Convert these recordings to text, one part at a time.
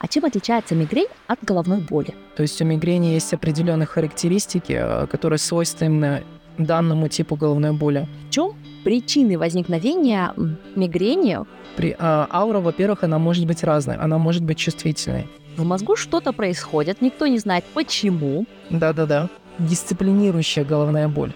А чем отличается мигрень от головной боли? То есть у мигрени есть определенные характеристики, э, которые свойственны данному типу головной боли. В чем причины возникновения мигрени? При, а, аура, во-первых, она может быть разной, она может быть чувствительной. В мозгу что-то происходит, никто не знает почему. Да-да-да. Дисциплинирующая головная боль.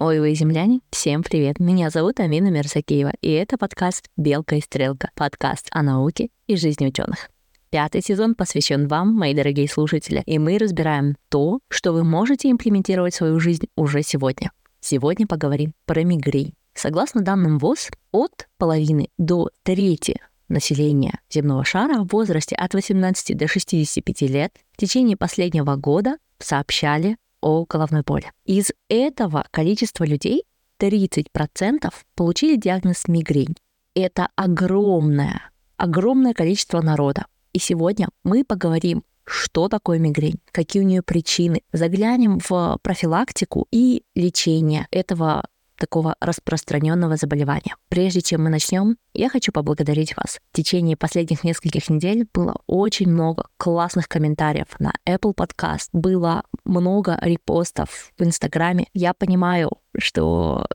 Ой, вы земляне, всем привет. Меня зовут Амина Мерзакеева, и это подкаст «Белка и стрелка», подкаст о науке и жизни ученых. Пятый сезон посвящен вам, мои дорогие слушатели, и мы разбираем то, что вы можете имплементировать в свою жизнь уже сегодня. Сегодня поговорим про мигрень. Согласно данным ВОЗ, от половины до трети населения земного шара в возрасте от 18 до 65 лет в течение последнего года сообщали о головной боли. Из этого количества людей 30% получили диагноз мигрень. Это огромное, огромное количество народа. И сегодня мы поговорим, что такое мигрень, какие у нее причины, заглянем в профилактику и лечение этого такого распространенного заболевания. Прежде чем мы начнем, я хочу поблагодарить вас. В течение последних нескольких недель было очень много классных комментариев на Apple Podcast, было много репостов в Инстаграме. Я понимаю, что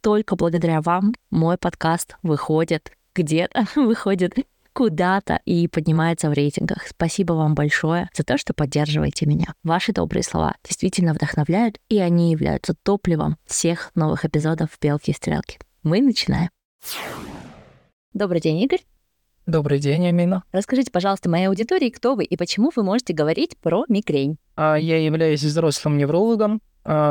только благодаря вам мой подкаст выходит где-то, выходит куда-то и поднимается в рейтингах. Спасибо вам большое за то, что поддерживаете меня. Ваши добрые слова действительно вдохновляют, и они являются топливом всех новых эпизодов «Белки и стрелки». Мы начинаем. Добрый день, Игорь. Добрый день, Амина. Расскажите, пожалуйста, моей аудитории, кто вы и почему вы можете говорить про мигрень. А, я являюсь взрослым неврологом,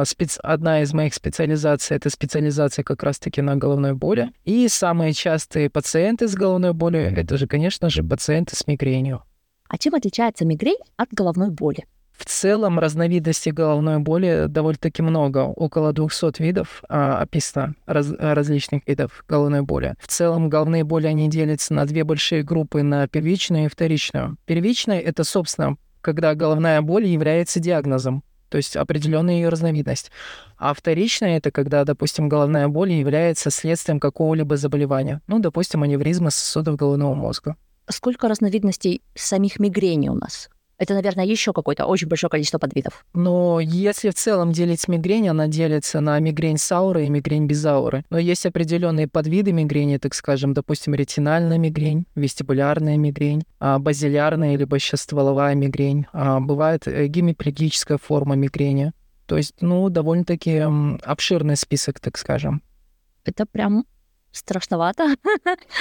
спец... одна из моих специализаций — это специализация как раз-таки на головной боли. И самые частые пациенты с головной болью — это же, конечно же, пациенты с мигренью. А чем отличается мигрень от головной боли? В целом разновидностей головной боли довольно-таки много, около 200 видов а, описано раз, различных видов головной боли. В целом головные боли, они делятся на две большие группы, на первичную и вторичную. Первичная — это, собственно, когда головная боль является диагнозом то есть определенная ее разновидность. А вторичная это когда, допустим, головная боль является следствием какого-либо заболевания. Ну, допустим, аневризма сосудов головного мозга. Сколько разновидностей самих мигрени у нас? Это, наверное, еще какое-то очень большое количество подвидов. Но если в целом делить мигрень, она делится на мигрень с аурой и мигрень без ауры. Но есть определенные подвиды мигрени, так скажем, допустим, ретинальная мигрень, вестибулярная мигрень, а, базилярная либо стволовая мигрень. А, бывает э, гемиплегическая форма мигрени. То есть, ну, довольно-таки обширный список, так скажем. Это прям страшновато.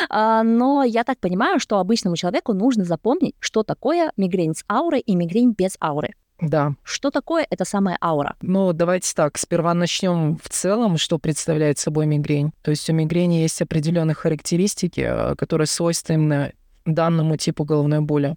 А, но я так понимаю, что обычному человеку нужно запомнить, что такое мигрень с аурой и мигрень без ауры. Да. Что такое эта самая аура? Ну, давайте так, сперва начнем в целом, что представляет собой мигрень. То есть у мигрени есть определенные характеристики, э, которые свойственны данному типу головной боли.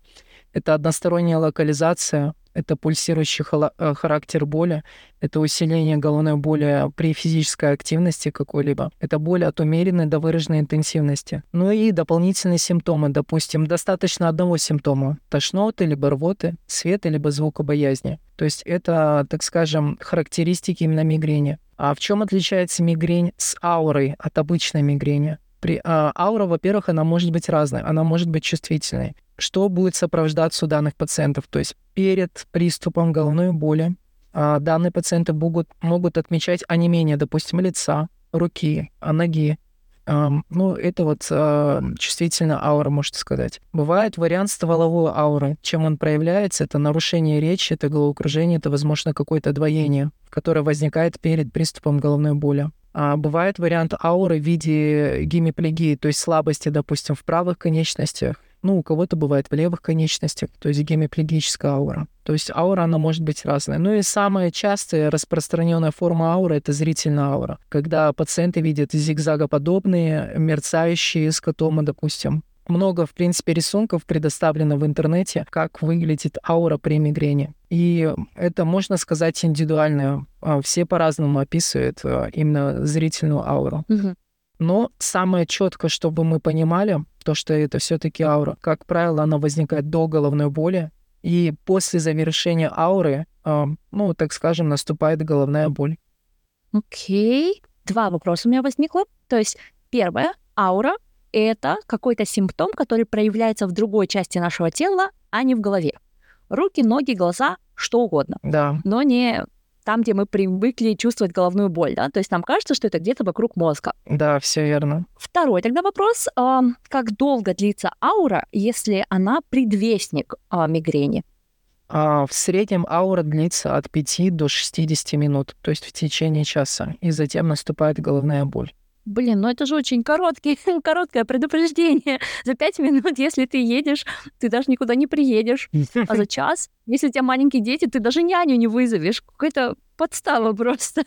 Это односторонняя локализация, это пульсирующий э, характер боли, это усиление головной боли при физической активности какой-либо, это боль от умеренной до выраженной интенсивности. Ну и дополнительные симптомы, допустим, достаточно одного симптома – тошноты, либо рвоты, света, либо звукобоязни. То есть это, так скажем, характеристики именно мигрени. А в чем отличается мигрень с аурой от обычной мигрени? При, а, аура, во-первых, она может быть разной, она может быть чувствительной что будет сопровождаться у данных пациентов. То есть перед приступом головной боли а, данные пациенты могут, могут отмечать онемение, допустим, лица, руки, а, ноги. Ну, это вот а, чувствительная аура, можно сказать. Бывает вариант стволовой ауры. Чем он проявляется? Это нарушение речи, это головокружение, это, возможно, какое-то двоение, которое возникает перед приступом головной боли. А бывает вариант ауры в виде гемиплегии, то есть слабости, допустим, в правых конечностях, ну, у кого-то бывает в левых конечностях, то есть гемиплегическая аура. То есть аура, она может быть разная. Ну и самая частая распространенная форма ауры — это зрительная аура. Когда пациенты видят зигзагоподобные, мерцающие скотомы, допустим. Много, в принципе, рисунков предоставлено в интернете, как выглядит аура при мигрени. И это, можно сказать, индивидуально. А, все по-разному описывают а, именно зрительную ауру. Угу. Но самое четко, чтобы мы понимали, то, что это все-таки аура. Как правило, она возникает до головной боли, и после завершения ауры, э, ну, так скажем, наступает головная боль. Окей. Okay. Два вопроса у меня возникло. То есть, первое, аура это какой-то симптом, который проявляется в другой части нашего тела, а не в голове. Руки, ноги, глаза, что угодно. Да. Но не там, где мы привыкли чувствовать головную боль, да? То есть нам кажется, что это где-то вокруг мозга. Да, все верно. Второй тогда вопрос. а, Как долго длится аура, если она предвестник а, мигрени? А в среднем аура длится от 5 до 60 минут, то есть в течение часа, и затем наступает головная боль. Блин, ну это же очень короткий, короткое предупреждение. За пять минут, если ты едешь, ты даже никуда не приедешь. А за час, если у тебя маленькие дети, ты даже няню не вызовешь. Какая-то подстава просто.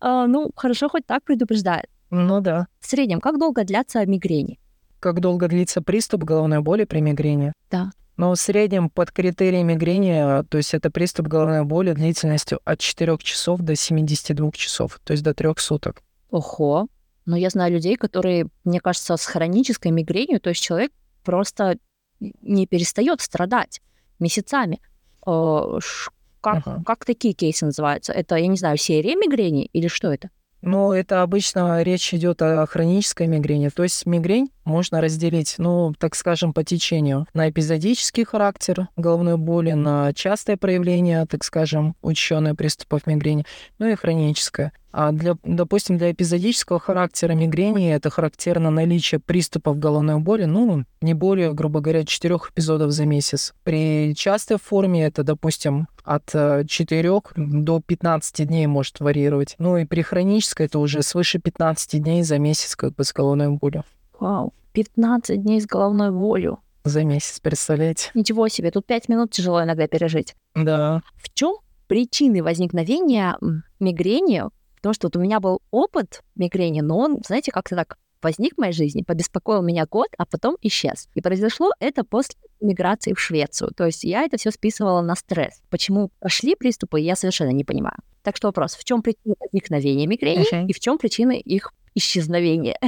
А, Ну, хорошо, хоть так предупреждает. Ну да. В среднем, как долго длятся мигрени? Как долго длится приступ головной боли при мигрени? Да. Но в среднем под критерией мигрени, то есть это приступ головной боли длительностью от 4 часов до 72 часов, то есть до 3 суток. Ого. Но я знаю людей, которые, мне кажется, с хронической мигренью, то есть человек просто не перестает страдать месяцами. Ш- Как, Ага. как такие кейсы называются? Это, я не знаю, серия мигрени или что это? Но это обычно речь идет о хронической мигрени. То есть мигрень можно разделить, ну, так скажем, по течению на эпизодический характер головной боли, на частое проявление, так скажем, учащенных приступов мигрени, ну и хроническое. А для, допустим, для эпизодического характера мигрени это характерно наличие приступов головной боли, ну, не более, грубо говоря, 4 эпизодов за месяц. При частой форме это, допустим, от 4 до 15 дней может варьировать. Ну и при хронической это уже свыше 15 дней за месяц как бы с головной болью. Вау, 15 дней с головной болью. За месяц, представляете? Ничего себе, тут 5 минут тяжело иногда пережить. Да. В чем причины возникновения мигрени? Потому что вот у меня был опыт мигрени, но он, знаете, как-то так возник в моей жизни, побеспокоил меня год, а потом исчез. И произошло это после миграции в Швецию. То есть я это все списывала на стресс. Почему пошли приступы, я совершенно не понимаю. Так что вопрос, в чем причина возникновения мигрени Мгм. и в чем причина их исчезновения?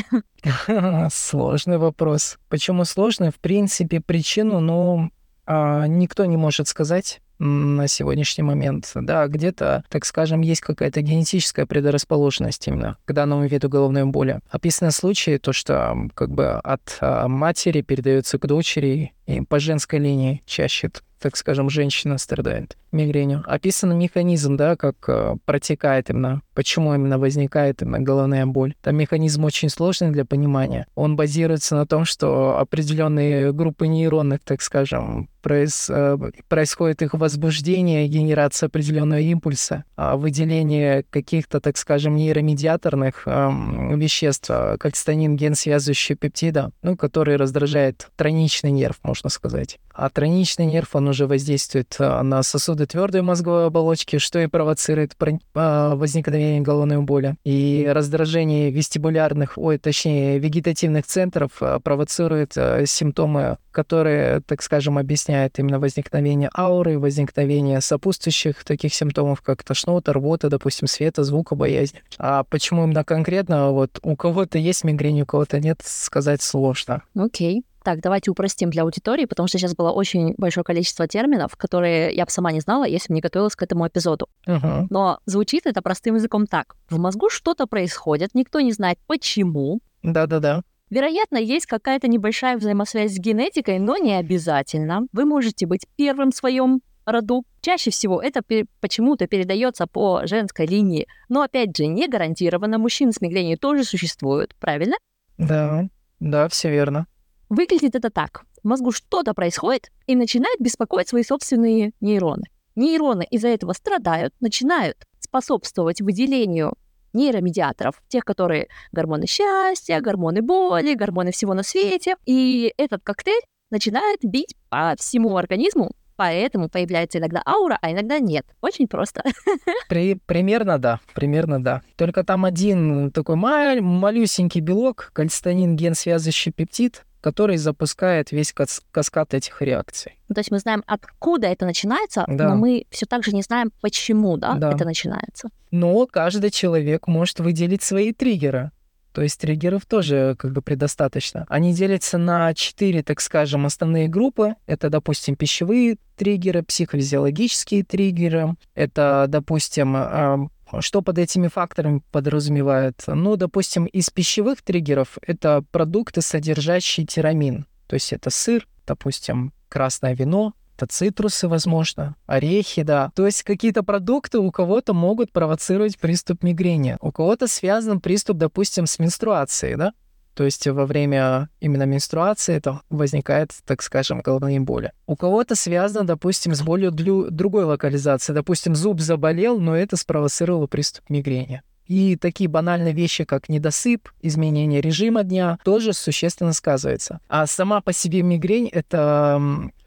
Сложный вопрос. Почему сложный? В принципе, причину, ну, а, никто не может сказать на сегодняшний момент. Да, где-то, так скажем, есть какая-то генетическая предрасположенность именно к данному виду головной боли. Описаны случаи, то, что как бы от а, матери передается к дочери, и по женской линии чаще, так скажем, женщина страдает мигренью. Описан механизм, да, как э, протекает именно, почему именно возникает именно головная боль. Там механизм очень сложный для понимания. Он базируется на том, что определенные группы нейронных, так скажем, проис- э, происходит их возбуждение, генерация определенного импульса, а выделение каких-то, так скажем, нейромедиаторных эм, веществ, э, как станин, ген связывающий пептида, ну, который раздражает тройничный нерв, можно сказать. А тройничный нерв, он уже воздействует э, на сосуды твердой мозговой оболочки, что и провоцирует про- а, возникновение головной боли. И раздражение вестибулярных, ой, точнее, вегетативных центров э, провоцирует э, симптомы, которые, так скажем, объясняют именно возникновение ауры, возникновение сопутствующих таких симптомов, как тошнота, рвота, допустим, света, звука, боязнь. А почему именно конкретно, вот у кого-то есть мигрень, у кого-то нет, сказать сложно. Окей. Так, давайте упростим для аудитории, потому что сейчас было очень большое количество терминов, которые я бы сама не знала, если бы не готовилась к этому эпизоду. Мгм. Но звучит это простым языком так. В мозгу что-то происходит, никто не знает почему. Да-да-да. Вероятно, есть какая-то небольшая взаимосвязь с генетикой, но не обязательно. Вы можете быть первым в своем роду. Чаще всего это пе- почему-то передается по женской линии. Но опять же, не гарантированно. Мужчины с мигренью тоже существуют, правильно? Да, да, все верно. Выглядит это так. В мозгу что-то происходит и начинает беспокоить свои собственные нейроны. Нейроны из-за этого страдают, начинают способствовать выделению нейромедиаторов, тех, которые гормоны счастья, гормоны боли, гормоны всего на свете. И этот коктейль начинает бить по всему организму, поэтому появляется иногда аура, а иногда нет. Очень просто. При- примерно да, примерно да. Только там один такой малюсенький белок, кальцитонин ген связывающий пептид, который запускает весь кас- каскад этих реакций. Ну, то есть мы знаем, откуда это начинается, Да. но мы все так же не знаем, почему да, Да. это начинается. Но каждый человек может выделить свои триггеры. То есть триггеров тоже как бы предостаточно. Они делятся на четыре, так скажем, основные группы. Это, допустим, пищевые триггеры, психофизиологические триггеры. Это, допустим, эм, Что под этими факторами подразумевает? Ну, допустим, из пищевых триггеров это продукты, содержащие тирамин. То есть это сыр, допустим, красное вино, это цитрусы, возможно, орехи, да. То есть какие-то продукты у кого-то могут провоцировать приступ мигрени. У кого-то связан приступ, допустим, с менструацией, да? То есть во время именно менструации это возникает, так скажем, головные боли. У кого-то связано, допустим, с болью другой локализации. Допустим, зуб заболел, но это спровоцировало приступ мигрени. И такие банальные вещи, как недосып, изменение режима дня, тоже существенно сказывается. А сама по себе мигрень — это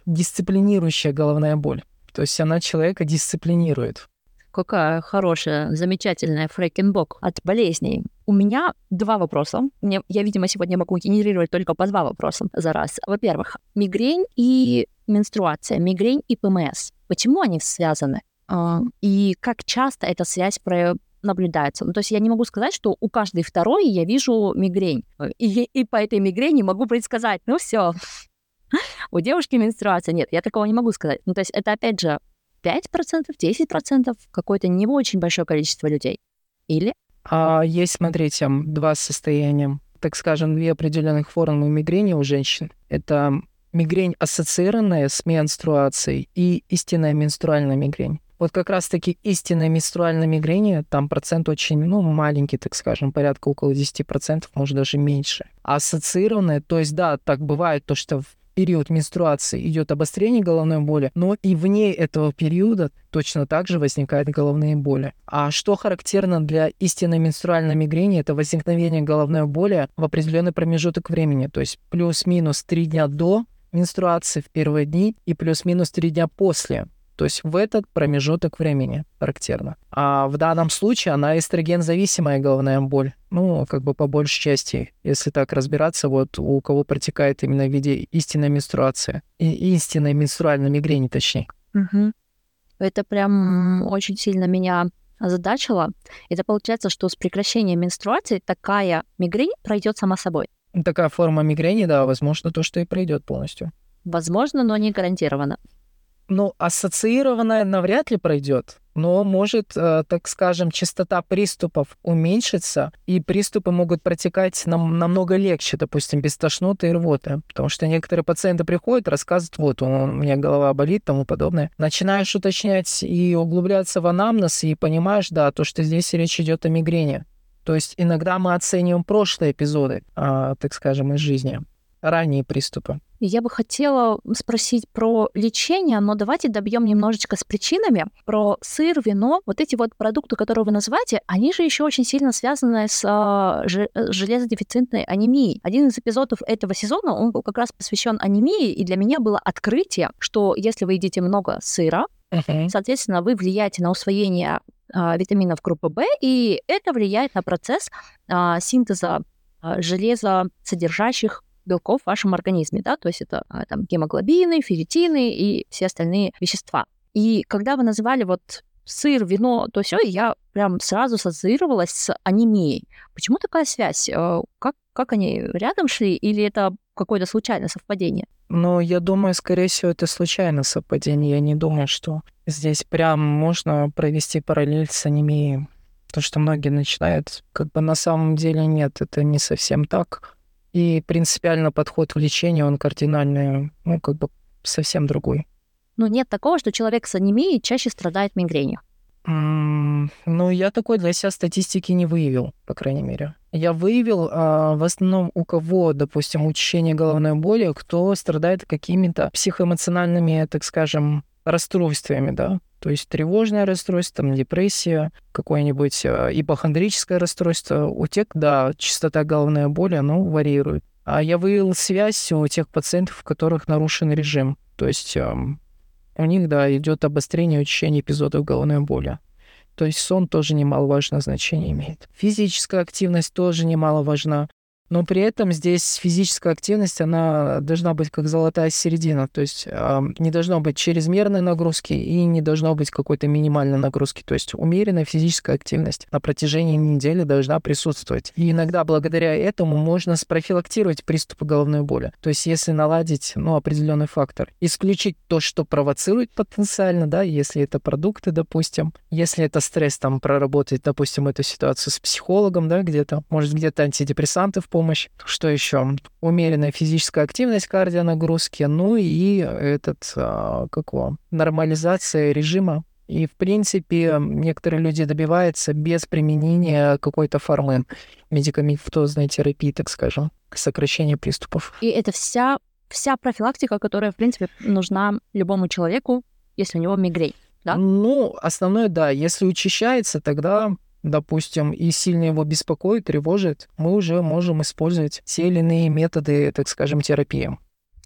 дисциплинирующая головная боль. То есть она человека дисциплинирует. Какая хорошая, замечательная фрейкенбок от болезней. У меня два вопроса. Мне, я, видимо, сегодня могу генерировать только по два вопроса за раз. Во-первых, мигрень и менструация, мигрень и ПМС. Почему они связаны? А, и как часто эта связь про наблюдается. Ну, то есть я не могу сказать, что у каждой второй я вижу мигрень. И, и по этой мигрени могу предсказать, ну все, у девушки менструация. Нет, я такого не могу сказать. Ну, то есть это, опять же, 5%, 10%, какое-то не очень большое количество людей. Или? А есть, смотрите, два состояния. Так скажем, две определенных формы мигрени у женщин. Это мигрень, ассоциированная с менструацией, и истинная менструальная мигрень. Вот как раз-таки истинная менструальная мигрень, там процент очень, ну, маленький, так скажем, порядка около 10%, может даже меньше. Ассоциированная, то есть, да, так бывает, то, что период менструации идет обострение головной боли, но и вне этого периода точно так же возникают головные боли. А что характерно для истинной менструальной мигрени, это возникновение головной боли в определенный промежуток времени, то есть плюс-минус 3 дня до менструации в первые дни и плюс-минус 3 дня после. То есть в этот промежуток времени характерно. А в данном случае она эстроген-зависимая головная боль. Ну, как бы по большей части, если так разбираться, вот у кого протекает именно в виде истинной менструации. И истинной менструальной мигрени, точнее. Угу. Это прям очень сильно меня озадачило. Это получается, что с прекращением менструации такая мигрень пройдет сама собой. Такая форма мигрени, да, возможно, то, что и пройдет полностью. Возможно, но не гарантированно ну, ассоциированное навряд ли пройдет, но может, э, так скажем, частота приступов уменьшиться, и приступы могут протекать нам, намного легче, допустим, без тошноты и рвоты. Потому что некоторые пациенты приходят, рассказывают, вот, у меня голова болит, тому подобное. Начинаешь уточнять и углубляться в анамнез, и понимаешь, да, то, что здесь речь идет о мигрени. То есть иногда мы оцениваем прошлые эпизоды, а, так скажем, из жизни, ранние приступы. Я бы хотела спросить про лечение, но давайте добьем немножечко с причинами. Про сыр, вино, вот эти вот продукты, которые вы называете, они же еще очень сильно связаны с а, э, железодефицитной анемией. Один из эпизодов этого сезона, он был как раз посвящен анемии, и для меня было открытие, что если вы едите много сыра, uh-huh. соответственно, вы влияете на усвоение а, витаминов группы В, и это влияет на процесс а, синтеза а, железосодержащих белков в вашем организме, да, то есть это а, там гемоглобины, ферритины и все остальные вещества. И когда вы называли вот сыр, вино, то все, я прям сразу ассоциировалась с анемией. Почему такая связь? Э, как, как они рядом шли или это какое-то случайное совпадение? Ну, я думаю, скорее всего, это случайное совпадение. Я не думаю, что здесь прям можно провести параллель с анемией. То, что многие начинают, как бы на самом деле нет, это не совсем так. И принципиально подход в лечении, он кардинально, ну, как бы совсем другой. Ну, нет такого, что человек с анемией чаще страдает мигренью. Mm, ну, я такой для себя статистики не выявил, по крайней мере. Я выявил а, в основном у кого, допустим, учащение головной боли, кто страдает какими-то психоэмоциональными, так скажем, расстройствами, да, то есть тревожное расстройство, там, депрессия, какое-нибудь э, ипохондрическое расстройство. У тех, да, частота головной боли, оно варьирует. А я выявил связь у тех пациентов, у которых нарушен режим. То есть э, у них, да, идет обострение учащения эпизодов головной боли. То есть сон тоже немаловажное значение имеет. Физическая активность тоже немаловажна. Но при этом здесь физическая активность, она должна быть как золотая середина. То есть э, не должно быть чрезмерной нагрузки и не должно быть какой-то минимальной нагрузки. То есть умеренная физическая активность на протяжении недели должна присутствовать. И иногда благодаря этому можно спрофилактировать приступы головной боли. То есть если наладить ну, определенный фактор, исключить то, что провоцирует потенциально, да, если это продукты, допустим, если это стресс, там проработать, допустим, эту ситуацию с психологом, да, где-то, может, где-то антидепрессанты в помощь. Что еще? Умеренная физическая активность, кардионагрузки, ну и этот, а, как его, нормализация режима и, в принципе, некоторые люди добиваются без применения какой-то формы медикаментозной терапии, так скажем, сокращения приступов. И это вся, вся профилактика, которая, в принципе, нужна любому человеку, если у него мигрень, да? Ну, основное, да. Если учащается, тогда допустим, и сильно его беспокоит, тревожит, мы уже можем использовать те или иные методы, так скажем, терапии.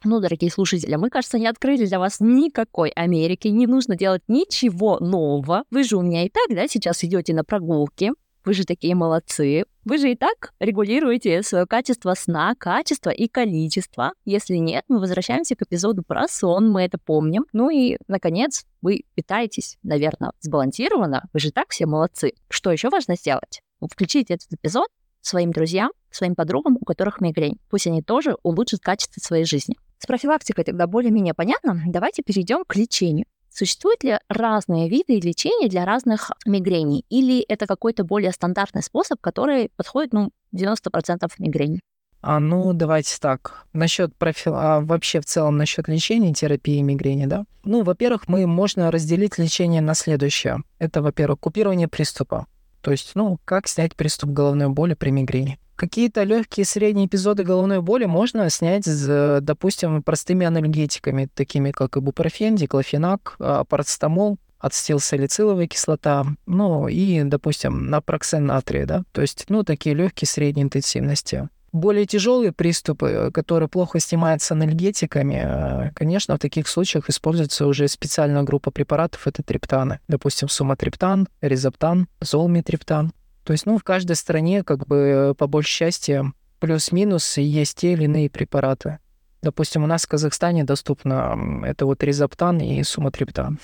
Ну, дорогие слушатели, мы, кажется, не открыли для вас никакой Америки, не нужно делать ничего нового. Вы же у меня и так, да, сейчас идете на прогулки, вы же такие молодцы. Вы же и так регулируете свое качество сна, качество и количество. Если нет, мы возвращаемся к эпизоду про сон, мы это помним. Ну и, наконец, вы питаетесь, наверное, сбалансированно. Вы же так все молодцы. Что еще важно сделать? Включите этот эпизод своим друзьям, своим подругам, у которых мигрень. Пусть они тоже улучшат качество своей жизни. С профилактикой тогда более-менее понятно. Давайте перейдем к лечению. Существуют ли разные виды лечения для разных мигрений? Или это какой-то более стандартный способ, который подходит, ну, 90% мигрени? А, ну, давайте так. Насчет профил... а вообще в целом насчет лечения терапии мигрени, да? Ну, во-первых, мы можно разделить лечение на следующее. Это, во-первых, купирование приступа. То есть, ну, как снять приступ головной боли при мигрени. Какие-то легкие средние эпизоды головной боли можно снять, с, допустим, простыми анальгетиками, такими как ибупрофен, диклофенак, а, парацетамол, ацетилсалициловая кислота, ну и, допустим, напроксен натрия, да, то есть, ну, такие легкие средней интенсивности. Более тяжелые приступы, которые плохо снимаются анальгетиками, э, конечно, в таких случаях используется уже специальная группа препаратов, это триптаны. Допустим, суматриптан, резоптан, золмитриптан. То есть, ну, в каждой стране, как бы, по большей части, плюс-минус есть те или иные препараты. Допустим, у нас в Казахстане доступно это вот резоптан и суматриптан.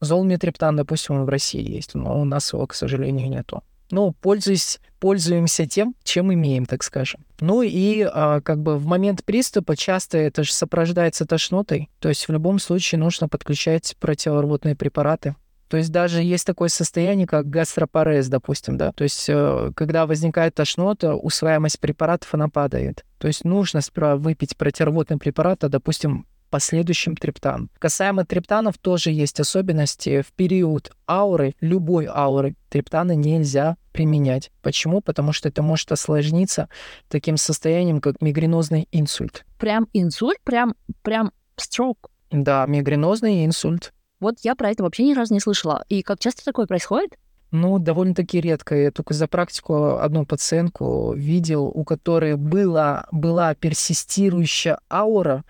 Золмитриптан, допустим, в России есть, но у нас его, к сожалению, нету. Ну, пользуясь, пользуемся тем, чем имеем, так скажем. Ну и а, как бы в момент приступа часто это же сопровождается тошнотой. То есть в любом случае нужно подключать противорвотные препараты. То есть даже есть такое состояние, как гастропарез, допустим, да. То есть э, когда возникает тошнота, усваиваемость препаратов, она падает. То есть нужно сперва выпить противорвотный препарат, а, допустим, последующим триптан. Касаемо триптанов тоже есть особенности. В период ауры, любой ауры, триптаны нельзя применять. Почему? Потому что это может осложниться таким состоянием, как мигренозный инсульт. Прям инсульт? Прям, прям строк? Да, мигренозный инсульт. Вот я про это вообще ни разу не слышала. И как часто такое происходит? Ну, довольно-таки редко. Я только за практику одну пациентку видел, у которой была, была персистирующая аура,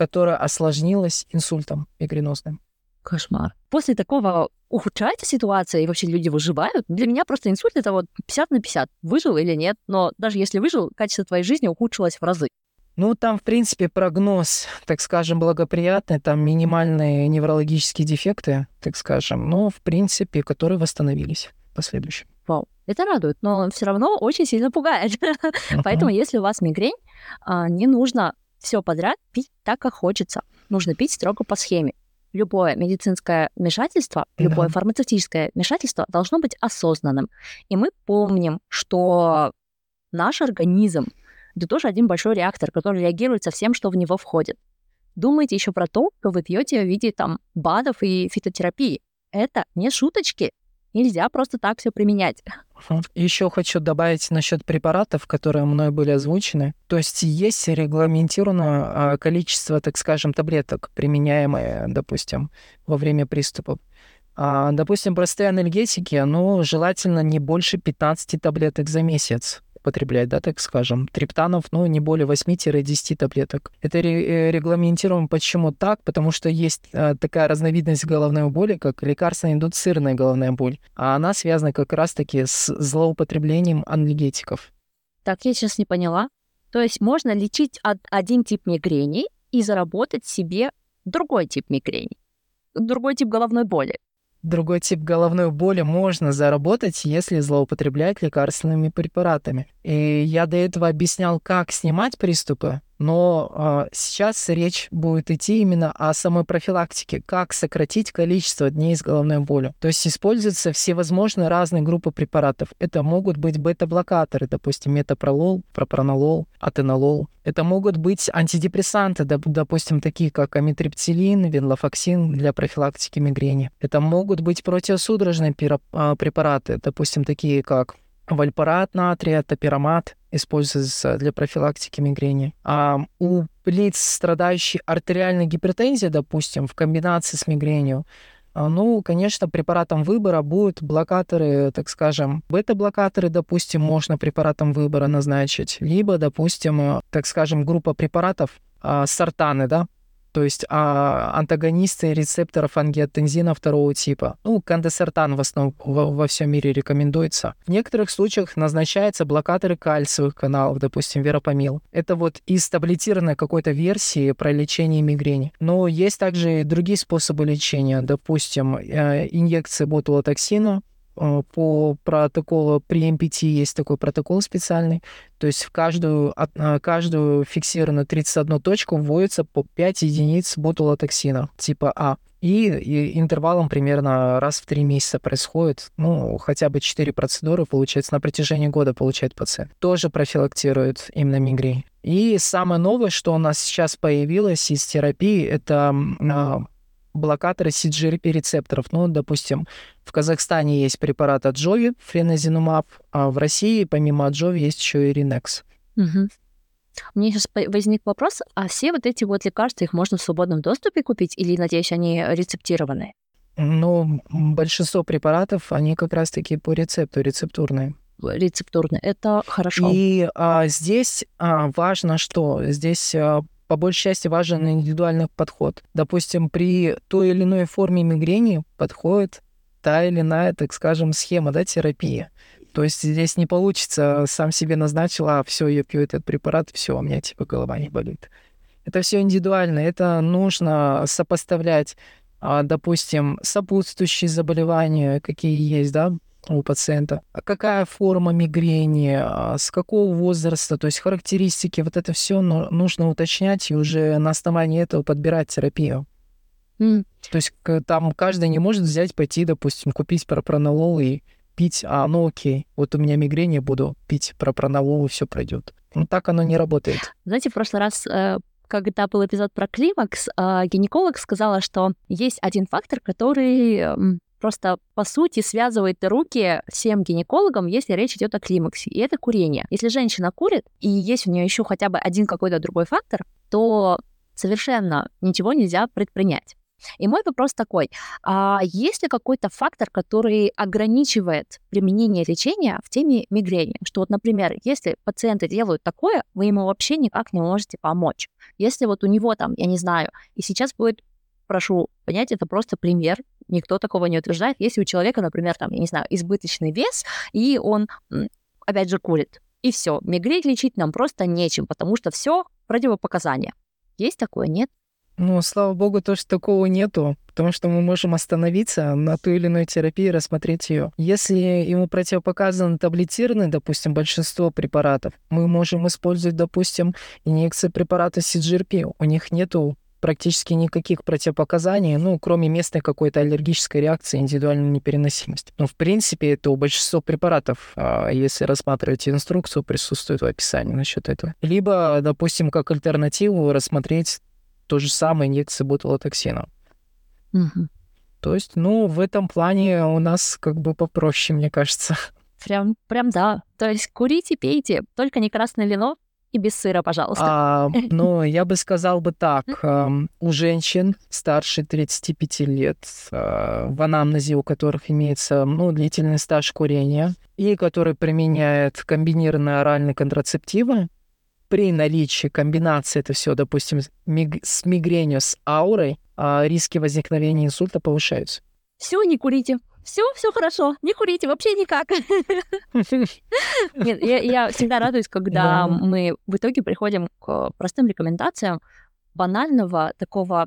которая осложнилась инсультом мигренозным. Кошмар. После такого ухудшается ситуация, и вообще люди выживают? Для меня просто инсульт — это вот 50 на 50. Выжил или нет? Но даже если выжил, качество твоей жизни ухудшилось в разы. Ну, там, в принципе, прогноз, так скажем, благоприятный, там минимальные неврологические дефекты, так скажем, но, в принципе, которые восстановились в последующем. Вау, это радует, но все равно очень сильно пугает. Поэтому, если у вас мигрень, а, не нужно все подряд пить так, как хочется. Нужно пить строго по схеме. Любое медицинское вмешательство, любое да. фармацевтическое вмешательство должно быть осознанным. И мы помним, что наш организм это тоже один большой реактор, который реагирует со всем, что в него входит. Думайте еще про то, что вы пьете в виде там БАДов и фитотерапии. Это не шуточки. Нельзя просто так все применять. Еще хочу добавить насчет препаратов, которые мной были озвучены. То есть есть регламентированное а, количество, так скажем, таблеток, применяемые, допустим, во время приступов. А, допустим, простые анальгетики, ну, желательно не больше 15 таблеток за месяц употреблять, да, так скажем, триптанов, ну, не более 8-10 таблеток. Это э, регламентируем почему так? Потому что есть э, такая разновидность головной боли, как лекарственно-индуцированная головная боль, а она связана как раз-таки с злоупотреблением анальгетиков. Так, я сейчас не поняла. То есть можно лечить один тип мигрени и заработать себе другой тип мигрени, другой тип головной боли. Другой тип головной боли можно заработать, если злоупотреблять лекарственными препаратами. И я до этого объяснял, как снимать приступы, но э, сейчас речь будет идти именно о самой профилактике, как сократить количество дней с головной болью. То есть используются всевозможные разные группы препаратов. Это могут быть бета-блокаторы, допустим, метапролол, пропронолол, атенолол. Это могут быть антидепрессанты, допустим, такие как амитриптилин, венлофоксин для профилактики мигрени. Это могут быть противосудорожные а, препараты, допустим, такие как вальпарат натрия, топиромат используется для профилактики мигрени. А у лиц, страдающих артериальной гипертензией, допустим, в комбинации с мигренью, а, ну, конечно, препаратом выбора будут блокаторы, так скажем, бета-блокаторы, допустим, можно препаратом выбора назначить, либо, допустим, э, так скажем, группа препаратов, а, сортаны, да, то есть а, антагонисты рецепторов ангиотензина второго типа. Ну, кандесертан в основном во, во всем мире рекомендуется. В некоторых случаях назначаются блокаторы кальциевых каналов, допустим, веропамил. Это вот из таблетированной какой-то версии про лечение мигрени. Но есть также и другие способы лечения, допустим, э, инъекции ботулотоксина, по протоколу при МПТ есть такой протокол специальный. То есть в каждую, э, каждую фиксированную 31 точку вводится по 5 единиц ботулотоксина типа А. И, и интервалом примерно раз в 3 месяца происходит, ну, хотя бы 4 процедуры, получается, на протяжении года получает пациент. Тоже профилактирует именно мигрень. И самое новое, что у нас сейчас появилось из терапии, это а, блокаторы CGRP-рецепторов. Ну, допустим, в Казахстане есть препарат от Джови, френозинумаб, а в России помимо Джови есть еще и Ринекс. Угу. У меня сейчас возник вопрос, а все вот эти вот лекарства, их можно в свободном доступе купить или, надеюсь, они рецептированы? Ну, большинство препаратов, они как раз-таки по рецепту, рецептурные. Рецептурные, это хорошо. И а, здесь а, важно, что здесь а, по большей части важен индивидуальный подход. Допустим, при той или иной форме мигрени подходит та или иная, так скажем, схема, да, терапии. То есть здесь не получится, сам себе назначил, а все, я пью этот препарат, все, у меня типа голова не болит. Это все индивидуально, это нужно сопоставлять, а, допустим, сопутствующие заболевания, какие есть, да, у пациента, а какая форма мигрени, а, с какого возраста, то есть характеристики, вот это все нужно уточнять и уже на основании этого подбирать терапию. Mm. То есть там каждый не может взять, пойти, допустим, купить пропронолол и пить, а ну окей, вот у меня мигрень, я буду пить пропронолол, и все пройдет. Ну так оно не работает. Знаете, в прошлый раз э, когда был эпизод про климакс, а, гинеколог сказала, что есть один фактор, который просто, по сути, связывает руки всем гинекологам, если речь идет о климаксе, и это курение. Если женщина курит, и есть у нее еще хотя бы один какой-то другой фактор, то совершенно ничего нельзя предпринять. И мой вопрос такой, а есть ли какой-то фактор, который ограничивает применение лечения в теме мигрени? Что вот, например, если пациенты делают такое, вы ему вообще никак не можете помочь. Если вот у него там, я не знаю, и сейчас будет прошу понять, это просто пример, никто такого не утверждает. Если у человека, например, там, я не знаю, избыточный вес, и он, опять же, курит, и все, мигрень лечить нам просто нечем, потому что все противопоказания. Есть такое, нет? Ну, слава богу, то, что такого нету, потому что мы можем остановиться на той или иной терапии рассмотреть ее. Если ему противопоказаны таблетированные, допустим, большинство препаратов, мы можем использовать, допустим, инъекции препарата CGRP. У них нету практически никаких противопоказаний, ну, кроме местной какой-то аллергической реакции, индивидуальной непереносимости. Но, в принципе, это у большинства препаратов, а, если рассматривать инструкцию, присутствует в описании насчет этого. Либо, допустим, как альтернативу рассмотреть то же самое инъекции ботулотоксина. Угу. То есть, ну, в этом плане у нас как бы попроще, мне кажется. Прям, прям да. То есть курите, пейте, только не красное вино, и без сыра, пожалуйста. А, ну, я бы сказал бы так. У женщин старше 35 лет, а, в анамнезе у которых имеется ну, длительный стаж курения, и которые применяют комбинированные оральные контрацептивы, при наличии комбинации это все, допустим, с мигренью, с аурой, а, риски возникновения инсульта повышаются. Все, не курите. Все, все хорошо, не курите, вообще никак. Нет, я, я всегда радуюсь, когда да. мы в итоге приходим к простым рекомендациям банального такого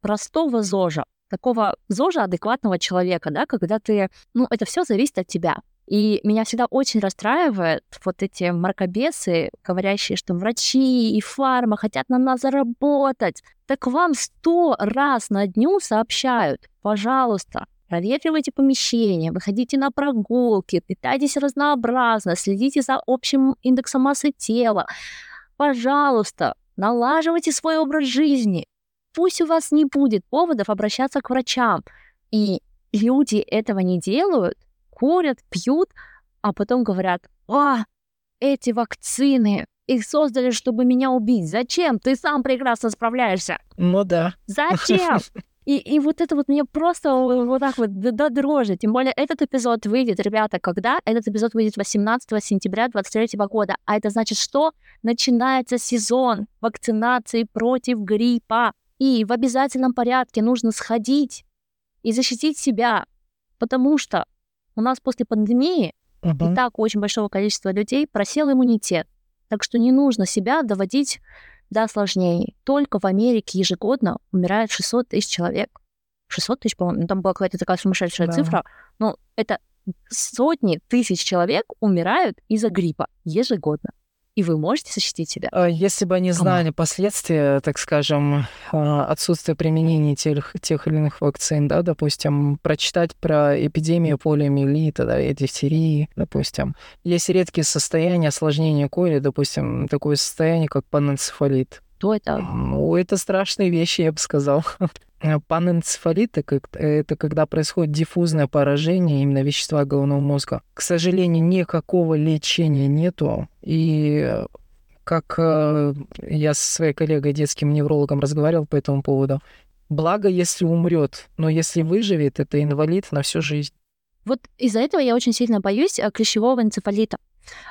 простого ЗОЖа, такого ЗОЖа адекватного человека, да, когда ты, ну, это все зависит от тебя. И меня всегда очень расстраивают вот эти мракобесы, говорящие, что врачи и фарма хотят на нас заработать. Так вам сто раз на дню сообщают, пожалуйста, проветривайте помещение, выходите на прогулки, питайтесь разнообразно, следите за общим индексом массы тела. Пожалуйста, налаживайте свой образ жизни. Пусть у вас не будет поводов обращаться к врачам. И люди этого не делают, курят, пьют, а потом говорят, а, эти вакцины, их создали, чтобы меня убить. Зачем? Ты сам прекрасно справляешься. Ну да. Зачем? И, и вот это вот мне просто вот так вот до, дрожи. Тем более этот эпизод выйдет, ребята, когда? Этот эпизод выйдет 18 сентября 2023 года. А это значит, что начинается сезон вакцинации против гриппа. И в обязательном порядке нужно сходить и защитить себя, потому что у нас после пандемии uh-huh. и так очень большого количества людей просел иммунитет. Так что не нужно себя доводить до осложнений. Только в Америке ежегодно умирает 600 тысяч человек. 600 тысяч, по-моему, ну, там была какая-то такая сумасшедшая да. цифра. Но это сотни тысяч человек умирают из-за гриппа ежегодно и вы можете защитить себя. А если бы они знали последствия, так скажем, а, отсутствия применения тех, тех или иных вакцин, да, допустим, прочитать про эпидемию полиомиелита, да, и дифтерии, допустим. Есть редкие состояния осложнения кори, допустим, такое состояние, как паненцефалит. Что это? Ну, это страшные вещи, я бы сказал. Э, панэнцефалит — это когда происходит диффузное поражение именно вещества головного мозга. К сожалению, никакого лечения нету. И как э, я со своей коллегой, детским неврологом, разговаривал по этому поводу, благо, если умрет, но если выживет, это инвалид на всю жизнь. Вот из-за этого я очень сильно боюсь э, клещевого энцефалита.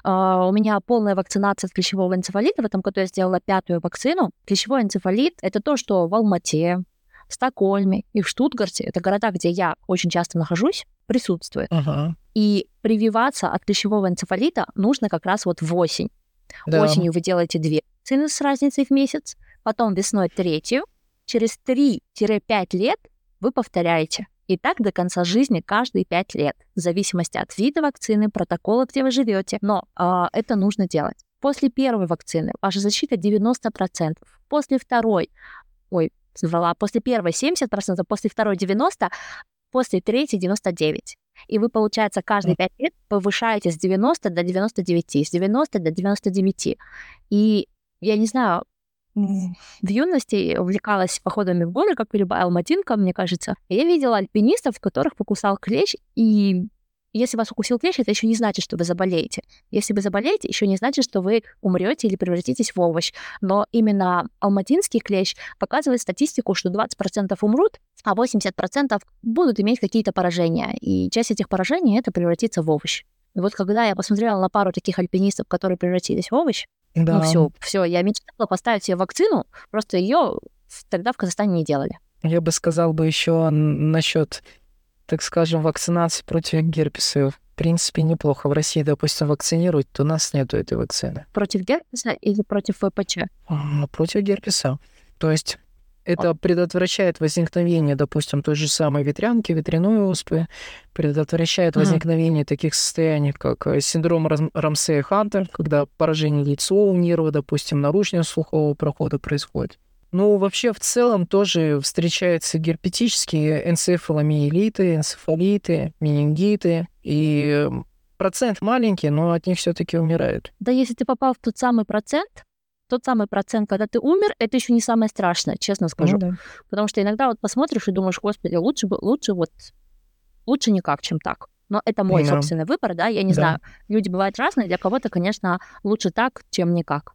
Uh, у меня полная вакцинация от клещевого энцефалита. В этом году я сделала пятую вакцину. Клещевой энцефалит — это то, что в Алмате, в Стокгольме и в Штутгарте, это города, где я очень часто нахожусь, присутствует. Uh-huh. И прививаться от клещевого энцефалита нужно как раз вот в осень. Да. Осенью вы делаете две вакцины с разницей в месяц, потом весной третью. Через 3-5 лет вы повторяете. И так до конца жизни каждые 5 лет, в зависимости от вида вакцины, протокола, где вы живете. Но э, это нужно делать. После первой вакцины ваша защита 90%. После второй, ой, соврала, после первой 70%, после второй 90%, после третьей 99%. И вы, получается, каждые 5 лет повышаете с 90 до 99, с 90 до 99. И я не знаю, в юности увлекалась походами в горы, как и любая алматинка, мне кажется. Я видела альпинистов, которых покусал клещ, и если вас укусил клещ, это еще не значит, что вы заболеете. Если вы заболеете, еще не значит, что вы умрете или превратитесь в овощ. Но именно алматинский клещ показывает статистику, что 20% умрут, а 80% будут иметь какие-то поражения. И часть этих поражений это превратится в овощ. И вот когда я посмотрела на пару таких альпинистов, которые превратились в овощ, да. ну все, все, я мечтала поставить себе вакцину, просто ее тогда в Казахстане не делали. Я бы сказал бы еще насчет так скажем, вакцинации против герпеса в принципе неплохо. В России, допустим, вакцинируют, то у нас нету этой вакцины. Против герпеса или против ВПЧ? А, против герпеса. То есть это предотвращает возникновение, допустим, той же самой ветрянки, ветряной оспы, предотвращает возникновение uh-huh. таких состояний, как э, синдром Рамсея Хантер, когда поражение лицевого нерва, допустим, наружного слухового прохода происходит. Ну, вообще, в целом тоже встречаются герпетические энцефаломиелиты, энцефалиты, менингиты, и процент маленький, но от них все таки умирают. Да, если ты попал в тот самый процент, тот самый процент, когда ты умер, это еще не самое страшное, честно скажу. Ну, да. Потому что иногда вот посмотришь и думаешь, господи, лучше бы, лучше вот, лучше никак, чем так но это мой yeah. собственный выбор, да, я не да. знаю, люди бывают разные, для кого-то, конечно, лучше так, чем никак.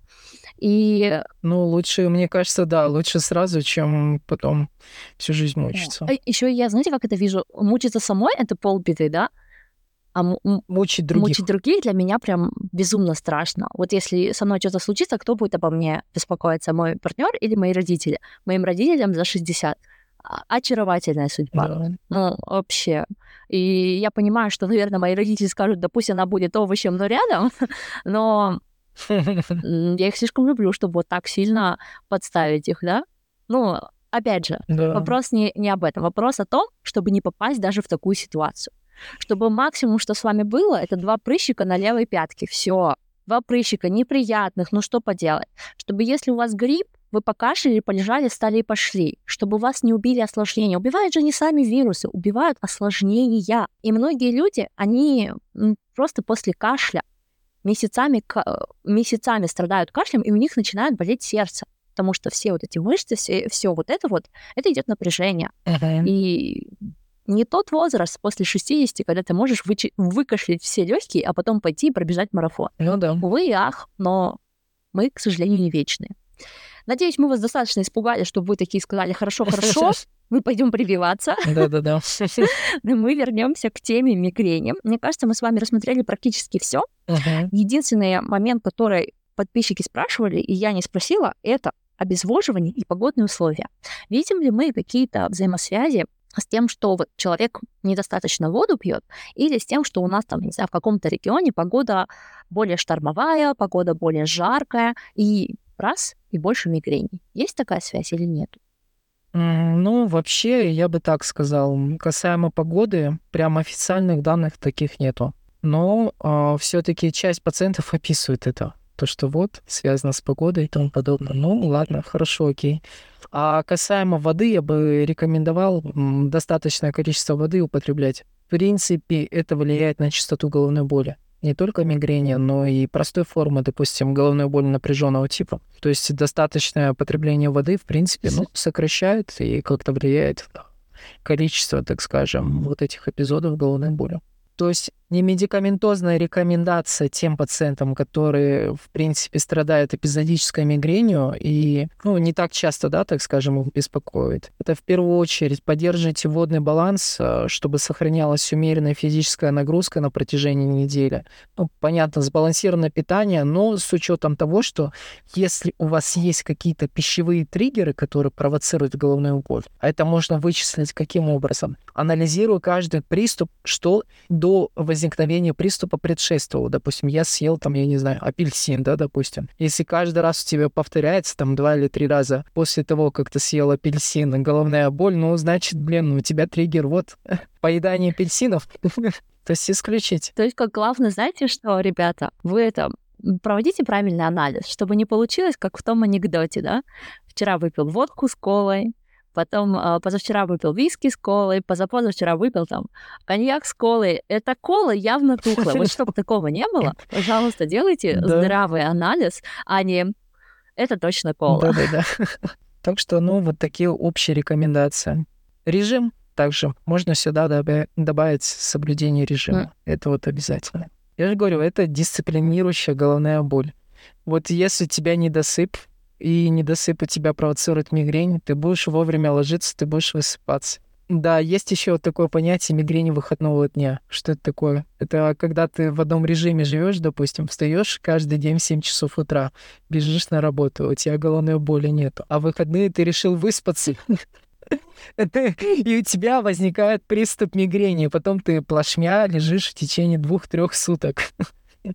И... Ну, лучше, мне кажется, да, лучше сразу, чем потом всю жизнь мучиться. А Еще я, знаете, как это вижу? Мучиться самой — это полбеды, да? А мучить других. Мучить других для меня прям безумно страшно. Вот если со мной что-то случится, кто будет обо мне беспокоиться? Мой партнер или мои родители? Моим родителям за 60 очаровательная судьба. Да. Ну, вообще. И я понимаю, что, наверное, мои родители скажут, да пусть она будет овощем, но рядом, но я их слишком люблю, чтобы вот так сильно подставить их, да? Ну, опять же, да. вопрос не, не об этом. Вопрос о том, чтобы не попасть даже в такую ситуацию. Чтобы максимум, что с вами было, это два прыщика на левой пятке. Все. Два прыщика неприятных, ну что поделать. Чтобы если у вас грипп, вы покашляли, полежали, стали и пошли, чтобы вас не убили осложнения. Убивают же не сами вирусы, убивают осложнения. И многие люди, они просто после кашля месяцами, месяцами страдают кашлем, и у них начинает болеть сердце. Потому что все вот эти мышцы, все, все вот это вот, это идет напряжение. Uh-huh. И не тот возраст после 60, когда ты можешь вычи- выкашлять все легкие, а потом пойти и пробежать марафон. Ну да. Увы и ах, но мы, к сожалению, не вечные. Надеюсь, мы вас достаточно испугали, чтобы вы такие сказали, хорошо, хорошо, мы пойдем прививаться. Да-да-да. Мы вернемся к теме мигрени. Мне кажется, мы с вами рассмотрели практически все. Единственный момент, который подписчики спрашивали, и я не спросила, это обезвоживание и погодные условия. Видим ли мы какие-то взаимосвязи с тем, что вот человек недостаточно воду пьет, или с тем, что у нас там, не знаю, в каком-то регионе погода более штормовая, погода более жаркая, и раз, и больше мигрени. Есть такая связь или нет? Ну, вообще, я бы так сказал. Касаемо погоды, прям официальных данных таких нету. Но э, а, все-таки часть пациентов описывает это. То, что вот, связано с погодой и тому подобное. Ну, ладно, хорошо, окей. А касаемо воды, я бы рекомендовал достаточное количество воды употреблять. В принципе, это влияет на частоту головной боли не только мигрени, но и простой формы, допустим, головной боли напряженного типа. То есть достаточное потребление воды, в принципе, ну, сокращает и как-то влияет количество, так скажем, вот этих эпизодов головной боли. То есть не медикаментозная рекомендация тем пациентам, которые, в принципе, страдают эпизодической мигренью и, ну, не так часто, да, так скажем, их беспокоит. Это в первую очередь поддержите водный баланс, э, чтобы сохранялась умеренная физическая нагрузка на протяжении недели. Ну, понятно, сбалансированное питание, но с учетом того, что если у вас есть какие-то пищевые триггеры, которые провоцируют головную боль, а это можно вычислить каким образом? Анализируя каждый приступ, что до до возникновения приступа предшествовало. Допустим, я съел там, я не знаю, апельсин, да, допустим. Если каждый раз у тебя повторяется там два или три раза после того, как ты съел апельсин, головная боль, ну, значит, блин, у тебя триггер вот поедание апельсинов. То есть исключить. То есть, как главное, знаете что, ребята, вы это проводите правильный анализ, чтобы не получилось, как в том анекдоте, да? Вчера выпил водку с колой, потом э, позавчера выпил виски с колой, позапозавчера выпил там коньяк с колой. Это кола явно тухла. Вот чтобы такого не было, пожалуйста, делайте здравый анализ, а не это точно кола. Да-да-да. Так что, ну, вот такие общие рекомендации. Режим также можно сюда добавить соблюдение режима. Это вот обязательно. Я же говорю, это дисциплинирующая головная боль. Вот если тебя недосып, и недосып у тебя провоцирует мигрень, ты будешь вовремя ложиться, ты будешь высыпаться. Да, есть еще вот такое понятие мигрени выходного дня. Что это такое? Это когда ты в одном режиме живешь, допустим, встаешь каждый день в 7 часов утра, бежишь на работу, у тебя головной боли нету, а в выходные ты решил выспаться. И у тебя возникает приступ мигрени, потом ты плашмя лежишь в течение двух-трех суток.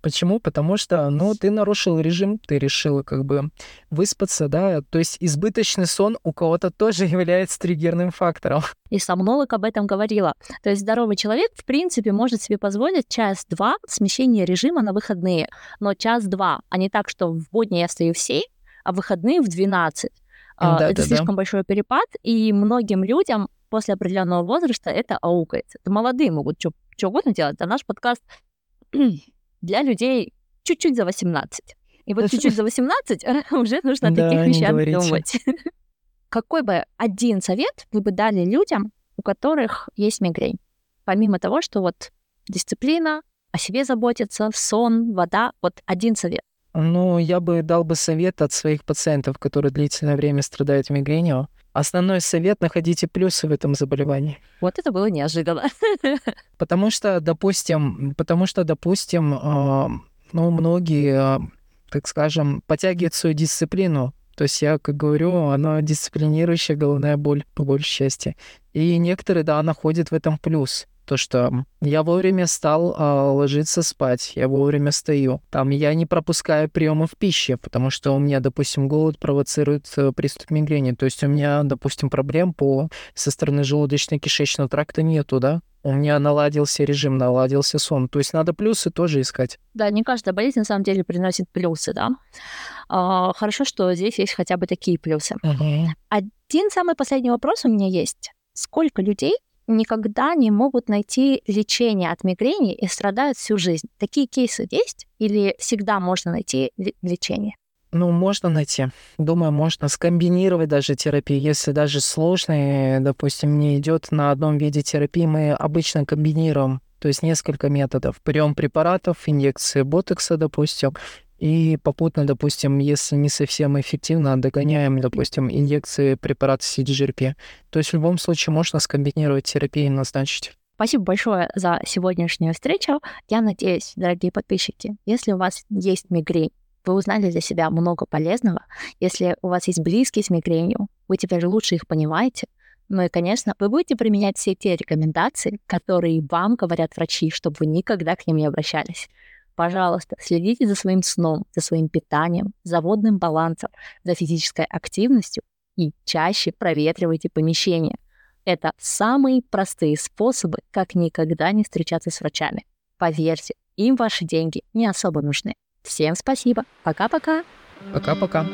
Почему? Потому что, ну, ты нарушил режим, ты решила как бы выспаться, да, то есть избыточный сон у кого-то тоже является триггерным фактором. И сомнолог об этом говорила. То есть здоровый человек, в принципе, может себе позволить час-два смещения режима на выходные, но час-два, а не так, что в будни я стою в 7, а в выходные в 12. Да, это да, слишком да. большой перепад, и многим людям после определенного возраста это аукается. Это молодые могут что угодно делать, а наш подкаст для людей чуть-чуть за 18. И вот чуть-чуть за 18 уже нужно о таких вещах думать. Какой бы один совет вы бы дали людям, у которых есть мигрень? Помимо того, что вот дисциплина, о себе заботиться, сон, вода, вот один совет. Ну, я бы дал бы совет от своих пациентов, которые длительное время страдают мигренью. Основной совет — находите плюсы в этом заболевании. Вот это было неожиданно. Потому что, допустим, потому что, допустим, э, ну, многие, э, так скажем, подтягивают свою дисциплину То есть я, как говорю, она дисциплинирующая головная боль, по большей части. И некоторые, да, находят в этом плюс то, что я вовремя стал э, ложиться спать, я вовремя стою. Там я не пропускаю приемов пищи, потому что у меня, допустим, голод провоцирует э, приступ мигрени. То есть у меня, допустим, проблем по со стороны желудочно-кишечного тракта нету, да? У меня наладился режим, наладился сон. То есть надо плюсы тоже искать. Да, не каждая болезнь на самом деле приносит плюсы, да. А, хорошо, что здесь есть хотя бы такие плюсы. Угу. Один самый последний вопрос у меня есть. Сколько людей никогда не могут найти лечение от мигрени и страдают всю жизнь. Такие кейсы есть или всегда можно найти лечение? Ну, можно найти. Думаю, можно скомбинировать даже терапию. Если даже сложные, допустим, не идет на одном виде терапии, мы обычно комбинируем то есть несколько методов. Прием препаратов, инъекции ботокса, допустим, и попутно, допустим, если не совсем эффективно, догоняем, допустим, инъекции препарата CDGRP. То есть в любом случае можно скомбинировать терапию и назначить. Спасибо большое за сегодняшнюю встречу. Я надеюсь, дорогие подписчики, если у вас есть мигрень, вы узнали для себя много полезного. Если у вас есть близкие с мигренью, вы теперь лучше их понимаете. Ну и, конечно, вы будете применять все те рекомендации, которые вам говорят врачи, чтобы вы никогда к ним не обращались. Пожалуйста, следите за своим сном, за своим питанием, за водным балансом, за физической активностью и чаще проветривайте помещение. Это самые простые способы, как никогда не встречаться с врачами. Поверьте, им ваши деньги не особо нужны. Всем спасибо. Пока-пока. Пока-пока.